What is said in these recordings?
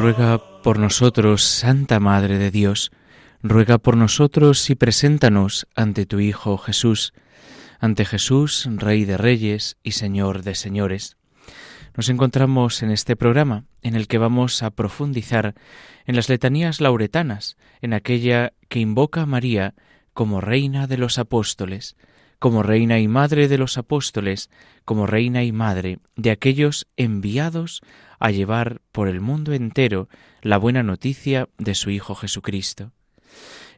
Ruega por nosotros, Santa Madre de Dios, ruega por nosotros y preséntanos ante tu Hijo Jesús, ante Jesús, Rey de Reyes y Señor de Señores. Nos encontramos en este programa en el que vamos a profundizar en las letanías lauretanas, en aquella que invoca a María como Reina de los Apóstoles, como Reina y Madre de los Apóstoles, como Reina y Madre de aquellos enviados a llevar por el mundo entero la buena noticia de su Hijo Jesucristo.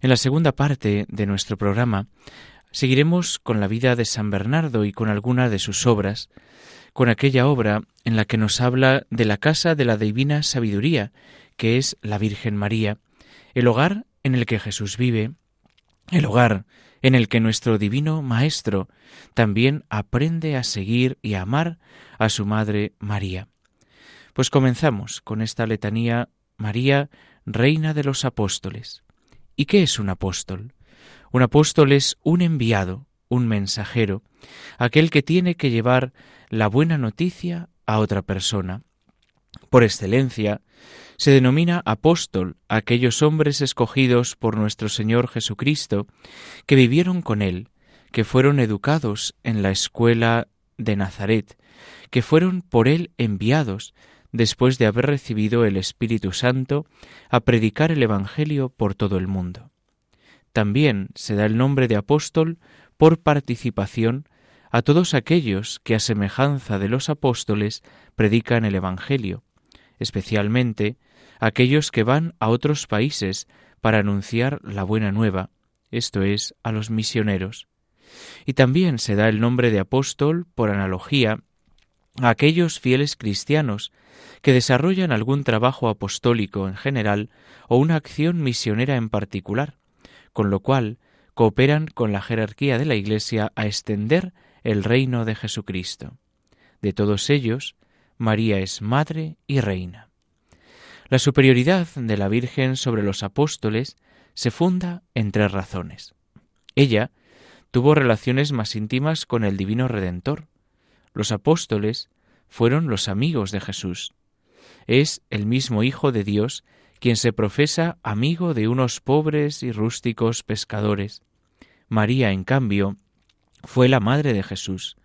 En la segunda parte de nuestro programa seguiremos con la vida de San Bernardo y con alguna de sus obras, con aquella obra en la que nos habla de la casa de la divina sabiduría, que es la Virgen María, el hogar en el que Jesús vive, el hogar en el que nuestro divino Maestro también aprende a seguir y a amar a su Madre María. Pues comenzamos con esta letanía María, Reina de los Apóstoles. ¿Y qué es un apóstol? Un apóstol es un enviado, un mensajero, aquel que tiene que llevar la buena noticia a otra persona. Por excelencia, se denomina apóstol a aquellos hombres escogidos por nuestro Señor Jesucristo, que vivieron con Él, que fueron educados en la escuela de Nazaret, que fueron por Él enviados, después de haber recibido el Espíritu Santo, a predicar el Evangelio por todo el mundo. También se da el nombre de apóstol por participación a todos aquellos que a semejanza de los apóstoles predican el Evangelio, especialmente aquellos que van a otros países para anunciar la buena nueva, esto es, a los misioneros. Y también se da el nombre de apóstol por analogía aquellos fieles cristianos que desarrollan algún trabajo apostólico en general o una acción misionera en particular, con lo cual cooperan con la jerarquía de la Iglesia a extender el reino de Jesucristo. De todos ellos, María es madre y reina. La superioridad de la Virgen sobre los apóstoles se funda en tres razones. Ella tuvo relaciones más íntimas con el Divino Redentor. Los apóstoles fueron los amigos de Jesús es el mismo Hijo de Dios quien se profesa amigo de unos pobres y rústicos pescadores. María, en cambio, fue la madre de Jesús.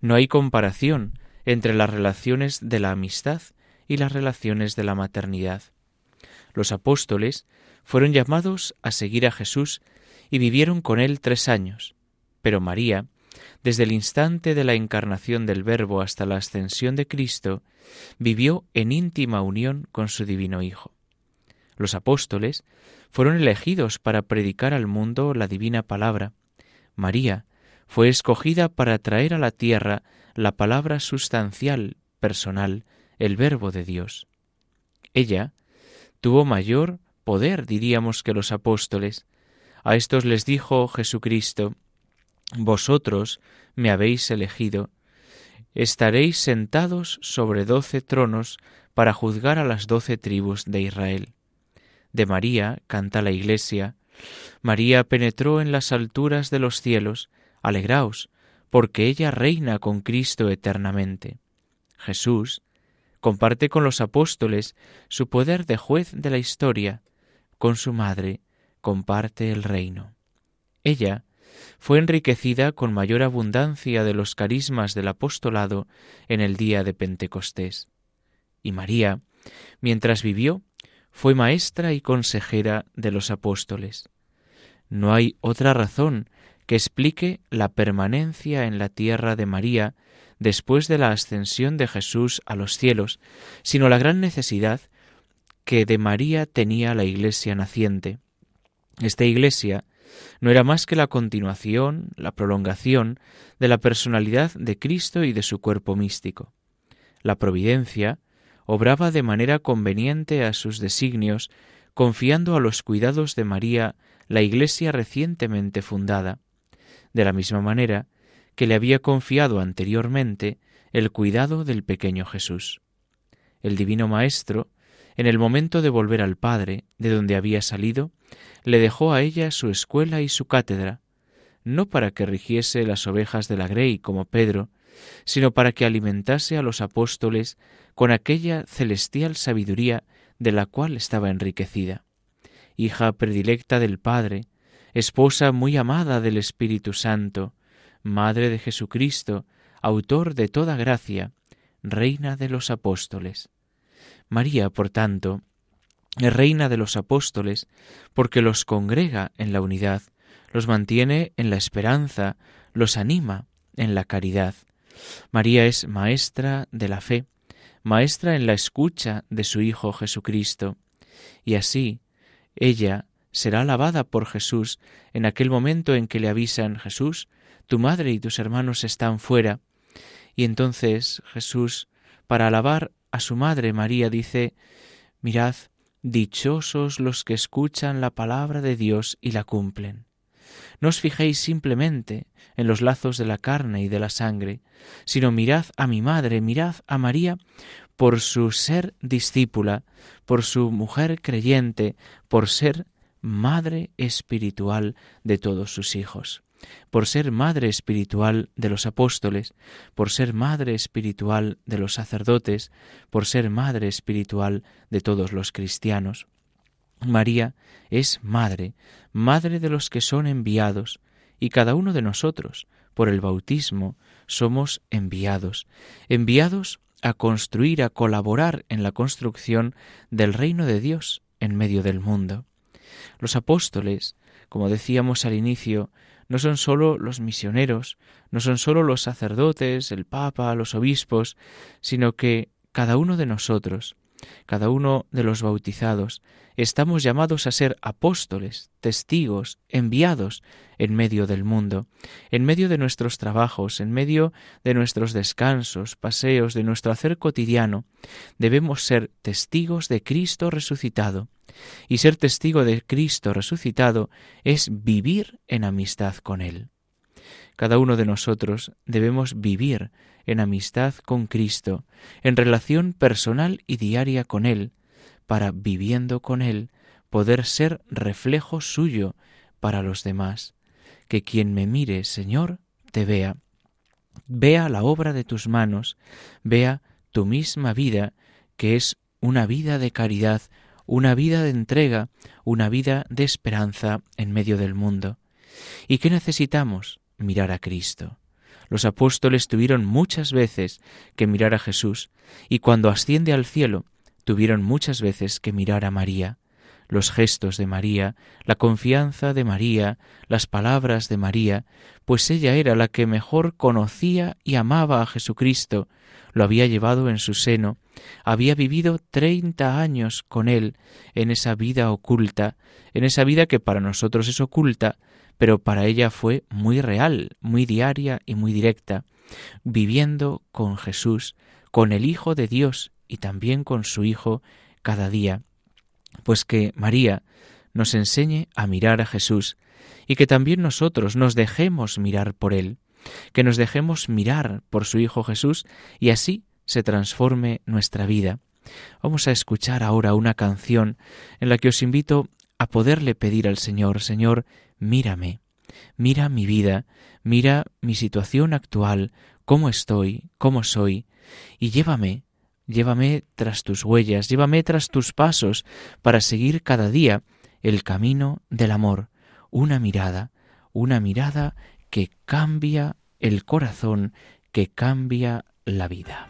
No hay comparación entre las relaciones de la amistad y las relaciones de la maternidad. Los apóstoles fueron llamados a seguir a Jesús y vivieron con él tres años, pero María desde el instante de la encarnación del Verbo hasta la ascensión de Cristo, vivió en íntima unión con su divino Hijo. Los apóstoles fueron elegidos para predicar al mundo la divina palabra. María fue escogida para traer a la tierra la palabra sustancial, personal, el Verbo de Dios. Ella tuvo mayor poder, diríamos, que los apóstoles. A estos les dijo Jesucristo, vosotros me habéis elegido, estaréis sentados sobre doce tronos para juzgar a las doce tribus de Israel. De María canta la Iglesia, María penetró en las alturas de los cielos, alegraos, porque ella reina con Cristo eternamente. Jesús comparte con los apóstoles su poder de juez de la historia, con su madre comparte el reino. Ella fue enriquecida con mayor abundancia de los carismas del apostolado en el día de Pentecostés. Y María, mientras vivió, fue maestra y consejera de los apóstoles. No hay otra razón que explique la permanencia en la tierra de María después de la ascensión de Jesús a los cielos, sino la gran necesidad que de María tenía la Iglesia naciente. Esta Iglesia no era más que la continuación, la prolongación de la personalidad de Cristo y de su cuerpo místico. La providencia obraba de manera conveniente a sus designios, confiando a los cuidados de María la Iglesia recientemente fundada, de la misma manera que le había confiado anteriormente el cuidado del pequeño Jesús. El Divino Maestro, en el momento de volver al Padre, de donde había salido, le dejó a ella su escuela y su cátedra, no para que rigiese las ovejas de la grey como Pedro, sino para que alimentase a los apóstoles con aquella celestial sabiduría de la cual estaba enriquecida. Hija predilecta del Padre, esposa muy amada del Espíritu Santo, Madre de Jesucristo, autor de toda gracia, Reina de los apóstoles. María, por tanto, es Reina de los apóstoles porque los congrega en la unidad, los mantiene en la esperanza, los anima en la caridad. María es maestra de la fe, maestra en la escucha de su Hijo Jesucristo, y así ella será alabada por Jesús en aquel momento en que le avisan Jesús, tu madre y tus hermanos están fuera. Y entonces Jesús, para alabar a su madre María, dice, mirad, dichosos los que escuchan la palabra de Dios y la cumplen. No os fijéis simplemente en los lazos de la carne y de la sangre, sino mirad a mi madre, mirad a María por su ser discípula, por su mujer creyente, por ser madre espiritual de todos sus hijos, por ser madre espiritual de los apóstoles, por ser madre espiritual de los sacerdotes, por ser madre espiritual de todos los cristianos. María es madre, madre de los que son enviados, y cada uno de nosotros, por el bautismo, somos enviados, enviados a construir, a colaborar en la construcción del reino de Dios en medio del mundo. Los apóstoles, como decíamos al inicio, no son sólo los misioneros, no son sólo los sacerdotes, el Papa, los obispos, sino que cada uno de nosotros, cada uno de los bautizados, estamos llamados a ser apóstoles, testigos, enviados en medio del mundo, en medio de nuestros trabajos, en medio de nuestros descansos, paseos, de nuestro hacer cotidiano. Debemos ser testigos de Cristo resucitado. Y ser testigo de Cristo resucitado es vivir en amistad con Él. Cada uno de nosotros debemos vivir en amistad con Cristo, en relación personal y diaria con Él, para, viviendo con Él, poder ser reflejo suyo para los demás. Que quien me mire, Señor, te vea. Vea la obra de tus manos, vea tu misma vida, que es una vida de caridad, una vida de entrega, una vida de esperanza en medio del mundo. ¿Y qué necesitamos? Mirar a Cristo. Los apóstoles tuvieron muchas veces que mirar a Jesús, y cuando asciende al cielo, tuvieron muchas veces que mirar a María. Los gestos de María, la confianza de María, las palabras de María, pues ella era la que mejor conocía y amaba a Jesucristo, lo había llevado en su seno, había vivido treinta años con él en esa vida oculta, en esa vida que para nosotros es oculta, pero para ella fue muy real, muy diaria y muy directa, viviendo con Jesús, con el Hijo de Dios y también con su Hijo cada día. Pues que María nos enseñe a mirar a Jesús y que también nosotros nos dejemos mirar por Él, que nos dejemos mirar por su Hijo Jesús y así se transforme nuestra vida. Vamos a escuchar ahora una canción en la que os invito a poderle pedir al Señor, Señor, mírame, mira mi vida, mira mi situación actual, cómo estoy, cómo soy, y llévame, llévame tras tus huellas, llévame tras tus pasos, para seguir cada día el camino del amor, una mirada, una mirada que cambia el corazón, que cambia la vida.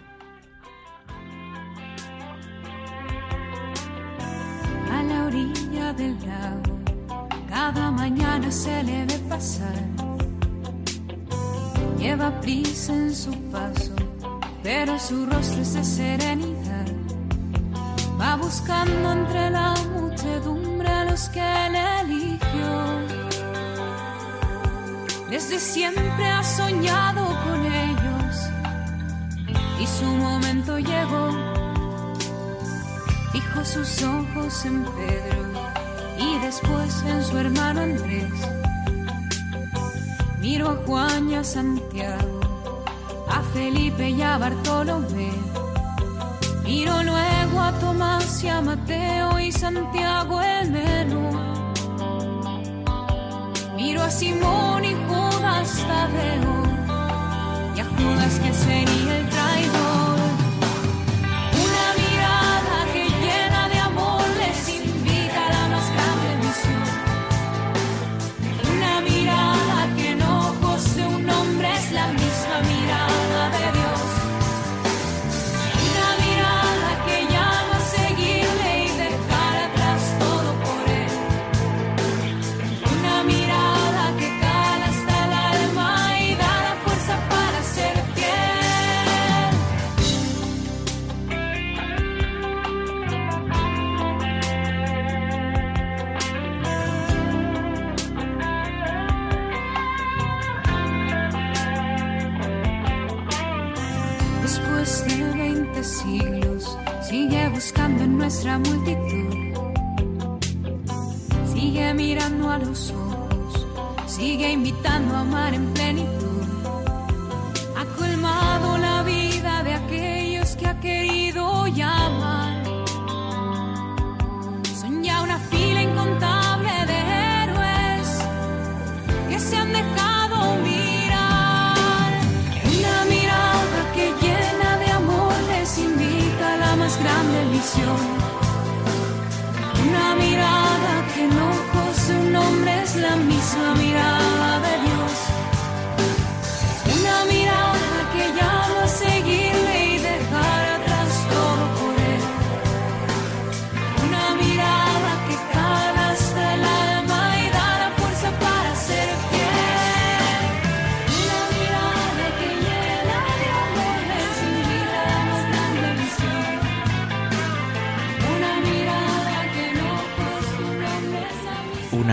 A la orilla del lago cada mañana se le ve pasar lleva prisa en su paso, pero su rostro es de serenidad. Va buscando entre la muchedumbre a los que le eligió. Desde siempre ha soñado con ellos y su momento llegó. Fijo sus ojos en Pedro después en su hermano Andrés Miro a Juan y a Santiago, a Felipe y a Bartolomé. Miro luego a Tomás y a Mateo y Santiago el menú. Miro a Simón y Judas Tadeo y a Judas que sería el traidor. Nuestra multitud. Sigue mirando a los ojos, sigue invitando a amar en plenitud. Ha colmado la vida de aquellos que ha querido llamar. Una mirada que no posee un nombre es la misma mirada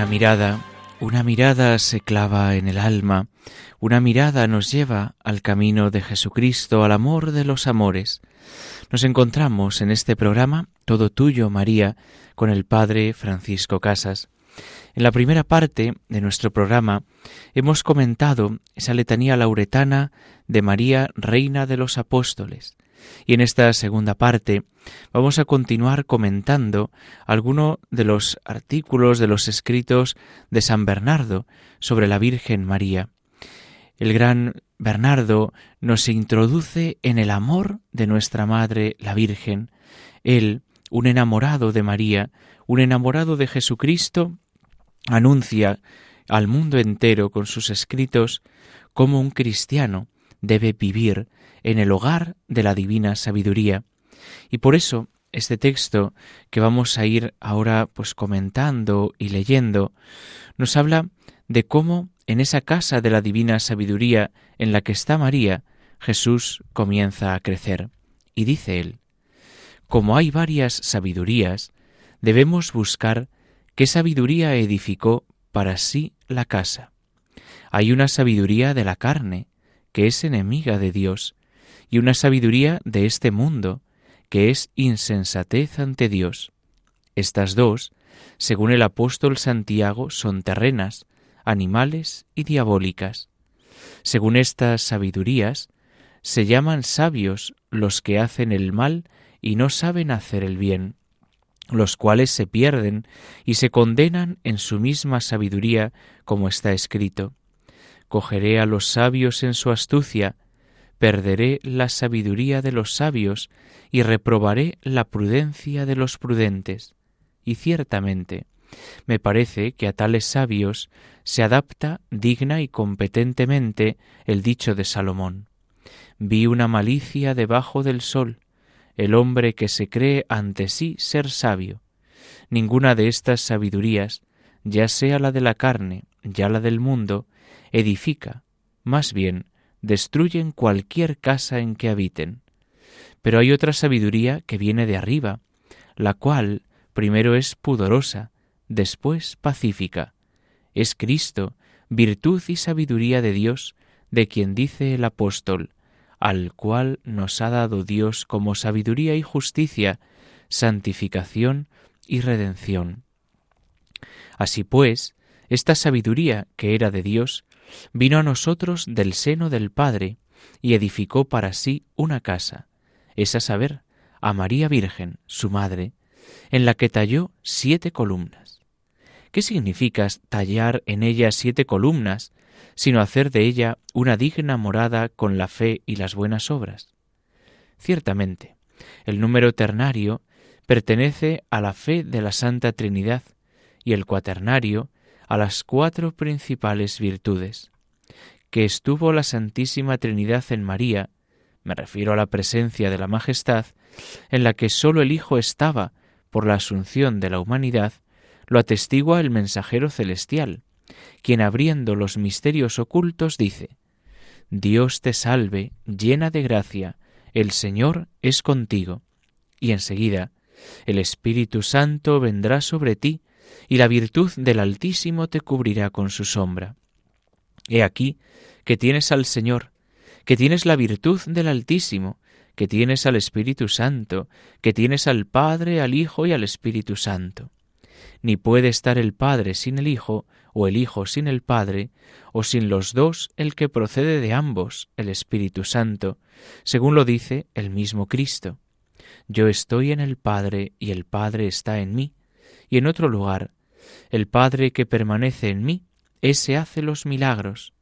Una mirada, una mirada se clava en el alma, una mirada nos lleva al camino de Jesucristo, al amor de los amores. Nos encontramos en este programa, Todo Tuyo, María, con el Padre Francisco Casas. En la primera parte de nuestro programa hemos comentado esa letanía lauretana de María, Reina de los Apóstoles. Y en esta segunda parte vamos a continuar comentando algunos de los artículos de los escritos de San Bernardo sobre la Virgen María. El gran Bernardo nos introduce en el amor de nuestra Madre la Virgen. Él, un enamorado de María, un enamorado de Jesucristo, anuncia al mundo entero con sus escritos cómo un cristiano debe vivir en el hogar de la divina sabiduría. Y por eso este texto que vamos a ir ahora pues comentando y leyendo nos habla de cómo en esa casa de la divina sabiduría en la que está María, Jesús comienza a crecer. Y dice él, como hay varias sabidurías, debemos buscar qué sabiduría edificó para sí la casa. Hay una sabiduría de la carne, que es enemiga de Dios, y una sabiduría de este mundo, que es insensatez ante Dios. Estas dos, según el apóstol Santiago, son terrenas, animales y diabólicas. Según estas sabidurías, se llaman sabios los que hacen el mal y no saben hacer el bien, los cuales se pierden y se condenan en su misma sabiduría, como está escrito. Cogeré a los sabios en su astucia, perderé la sabiduría de los sabios y reprobaré la prudencia de los prudentes. Y ciertamente, me parece que a tales sabios se adapta digna y competentemente el dicho de Salomón. Vi una malicia debajo del sol, el hombre que se cree ante sí ser sabio. Ninguna de estas sabidurías, ya sea la de la carne, ya la del mundo, edifica, más bien destruyen cualquier casa en que habiten. Pero hay otra sabiduría que viene de arriba, la cual primero es pudorosa, después pacífica. Es Cristo, virtud y sabiduría de Dios, de quien dice el apóstol, al cual nos ha dado Dios como sabiduría y justicia, santificación y redención. Así pues, esta sabiduría que era de Dios vino a nosotros del seno del Padre y edificó para sí una casa, es a saber, a María Virgen, su madre, en la que talló siete columnas. ¿Qué significa tallar en ella siete columnas, sino hacer de ella una digna morada con la fe y las buenas obras? Ciertamente, el número ternario pertenece a la fe de la Santa Trinidad y el cuaternario a las cuatro principales virtudes. Que estuvo la Santísima Trinidad en María, me refiero a la presencia de la Majestad, en la que sólo el Hijo estaba por la asunción de la humanidad, lo atestigua el mensajero celestial, quien abriendo los misterios ocultos dice, Dios te salve, llena de gracia, el Señor es contigo. Y enseguida, el Espíritu Santo vendrá sobre ti, y la virtud del Altísimo te cubrirá con su sombra. He aquí que tienes al Señor, que tienes la virtud del Altísimo, que tienes al Espíritu Santo, que tienes al Padre, al Hijo y al Espíritu Santo. Ni puede estar el Padre sin el Hijo, o el Hijo sin el Padre, o sin los dos el que procede de ambos, el Espíritu Santo, según lo dice el mismo Cristo. Yo estoy en el Padre y el Padre está en mí. Y en otro lugar, el Padre que permanece en mí, ese hace los milagros.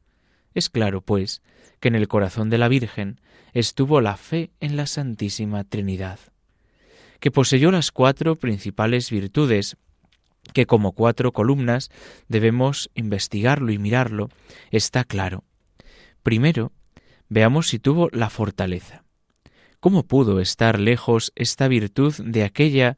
Es claro, pues, que en el corazón de la Virgen estuvo la fe en la Santísima Trinidad, que poseyó las cuatro principales virtudes, que como cuatro columnas debemos investigarlo y mirarlo, está claro. Primero, veamos si tuvo la fortaleza. ¿Cómo pudo estar lejos esta virtud de aquella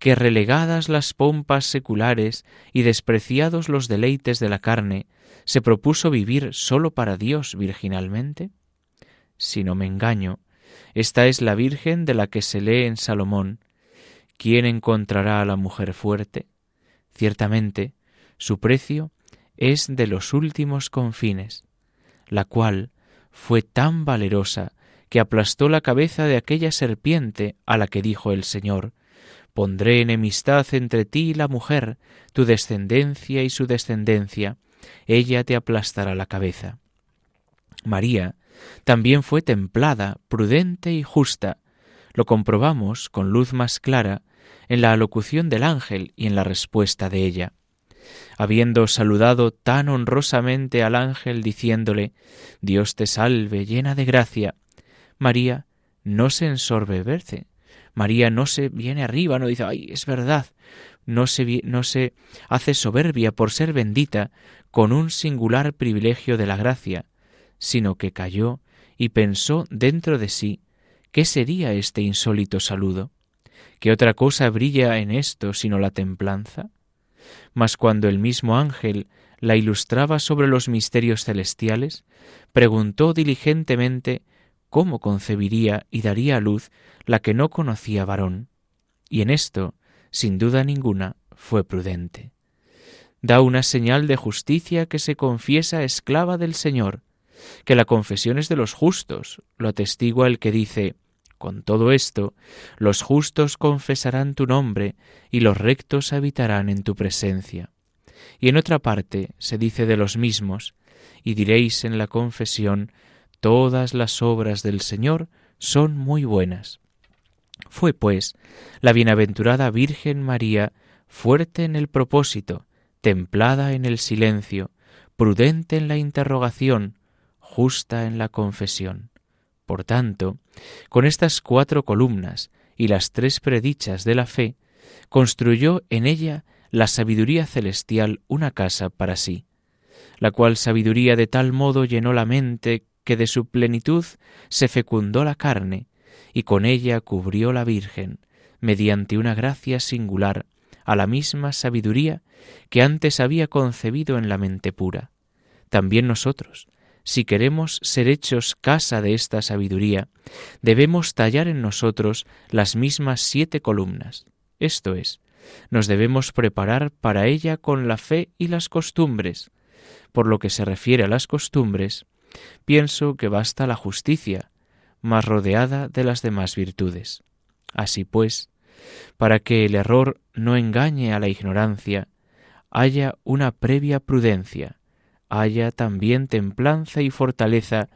que relegadas las pompas seculares y despreciados los deleites de la carne, se propuso vivir sólo para Dios virginalmente? Si no me engaño, esta es la Virgen de la que se lee en Salomón. ¿Quién encontrará a la mujer fuerte? Ciertamente, su precio es de los últimos confines, la cual fue tan valerosa que aplastó la cabeza de aquella serpiente a la que dijo el Señor, Pondré enemistad entre ti y la mujer, tu descendencia y su descendencia, ella te aplastará la cabeza. María también fue templada, prudente y justa. Lo comprobamos con luz más clara en la alocución del ángel y en la respuesta de ella. Habiendo saludado tan honrosamente al ángel diciéndole Dios te salve, llena de gracia, María no se ensorbeberce. María no se viene arriba, no dice, ay, es verdad, no se, no se hace soberbia por ser bendita con un singular privilegio de la gracia, sino que cayó y pensó dentro de sí qué sería este insólito saludo, qué otra cosa brilla en esto sino la templanza. Mas cuando el mismo ángel la ilustraba sobre los misterios celestiales, preguntó diligentemente cómo concebiría y daría a luz la que no conocía varón, y en esto, sin duda ninguna, fue prudente. Da una señal de justicia que se confiesa esclava del Señor, que la confesión es de los justos, lo atestigua el que dice, con todo esto, los justos confesarán tu nombre y los rectos habitarán en tu presencia. Y en otra parte se dice de los mismos, y diréis en la confesión, todas las obras del Señor son muy buenas. Fue, pues, la bienaventurada Virgen María fuerte en el propósito, templada en el silencio, prudente en la interrogación, justa en la confesión. Por tanto, con estas cuatro columnas y las tres predichas de la fe, construyó en ella la sabiduría celestial una casa para sí, la cual sabiduría de tal modo llenó la mente que de su plenitud se fecundó la carne, y con ella cubrió la Virgen, mediante una gracia singular, a la misma sabiduría que antes había concebido en la mente pura. También nosotros, si queremos ser hechos casa de esta sabiduría, debemos tallar en nosotros las mismas siete columnas. Esto es, nos debemos preparar para ella con la fe y las costumbres. Por lo que se refiere a las costumbres, pienso que basta la justicia, más rodeada de las demás virtudes. Así pues, para que el error no engañe a la ignorancia, haya una previa prudencia, haya también templanza y fortaleza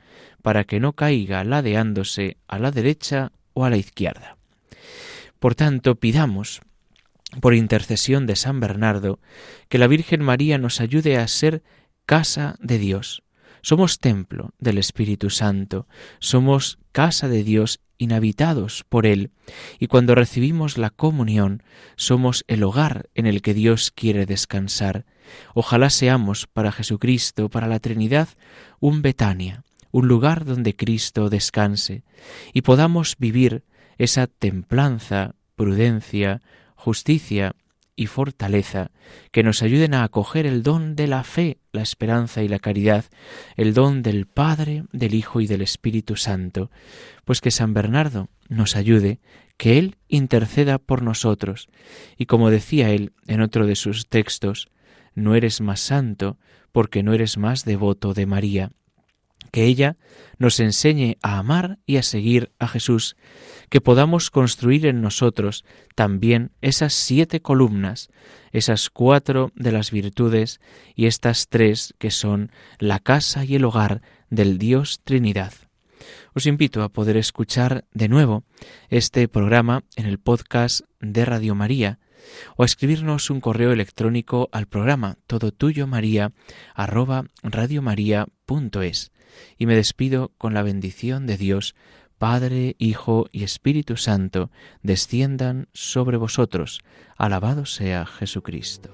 para que no caiga ladeándose a la derecha o a la izquierda. Por tanto, pidamos, por intercesión de San Bernardo, que la Virgen María nos ayude a ser casa de Dios. Somos templo del Espíritu Santo, somos casa de Dios inhabitados por Él, y cuando recibimos la comunión somos el hogar en el que Dios quiere descansar. Ojalá seamos para Jesucristo, para la Trinidad, un Betania, un lugar donde Cristo descanse, y podamos vivir esa templanza, prudencia, justicia y fortaleza que nos ayuden a acoger el don de la fe, la esperanza y la caridad, el don del Padre, del Hijo y del Espíritu Santo, pues que San Bernardo nos ayude, que Él interceda por nosotros, y como decía él en otro de sus textos, no eres más santo porque no eres más devoto de María, que ella nos enseñe a amar y a seguir a Jesús, que podamos construir en nosotros también esas siete columnas, esas cuatro de las virtudes y estas tres que son la casa y el hogar del Dios Trinidad. Os invito a poder escuchar de nuevo este programa en el podcast de Radio María o a escribirnos un correo electrónico al programa todo tuyo maría arroba y me despido con la bendición de Dios, Padre, Hijo y Espíritu Santo, desciendan sobre vosotros. Alabado sea Jesucristo.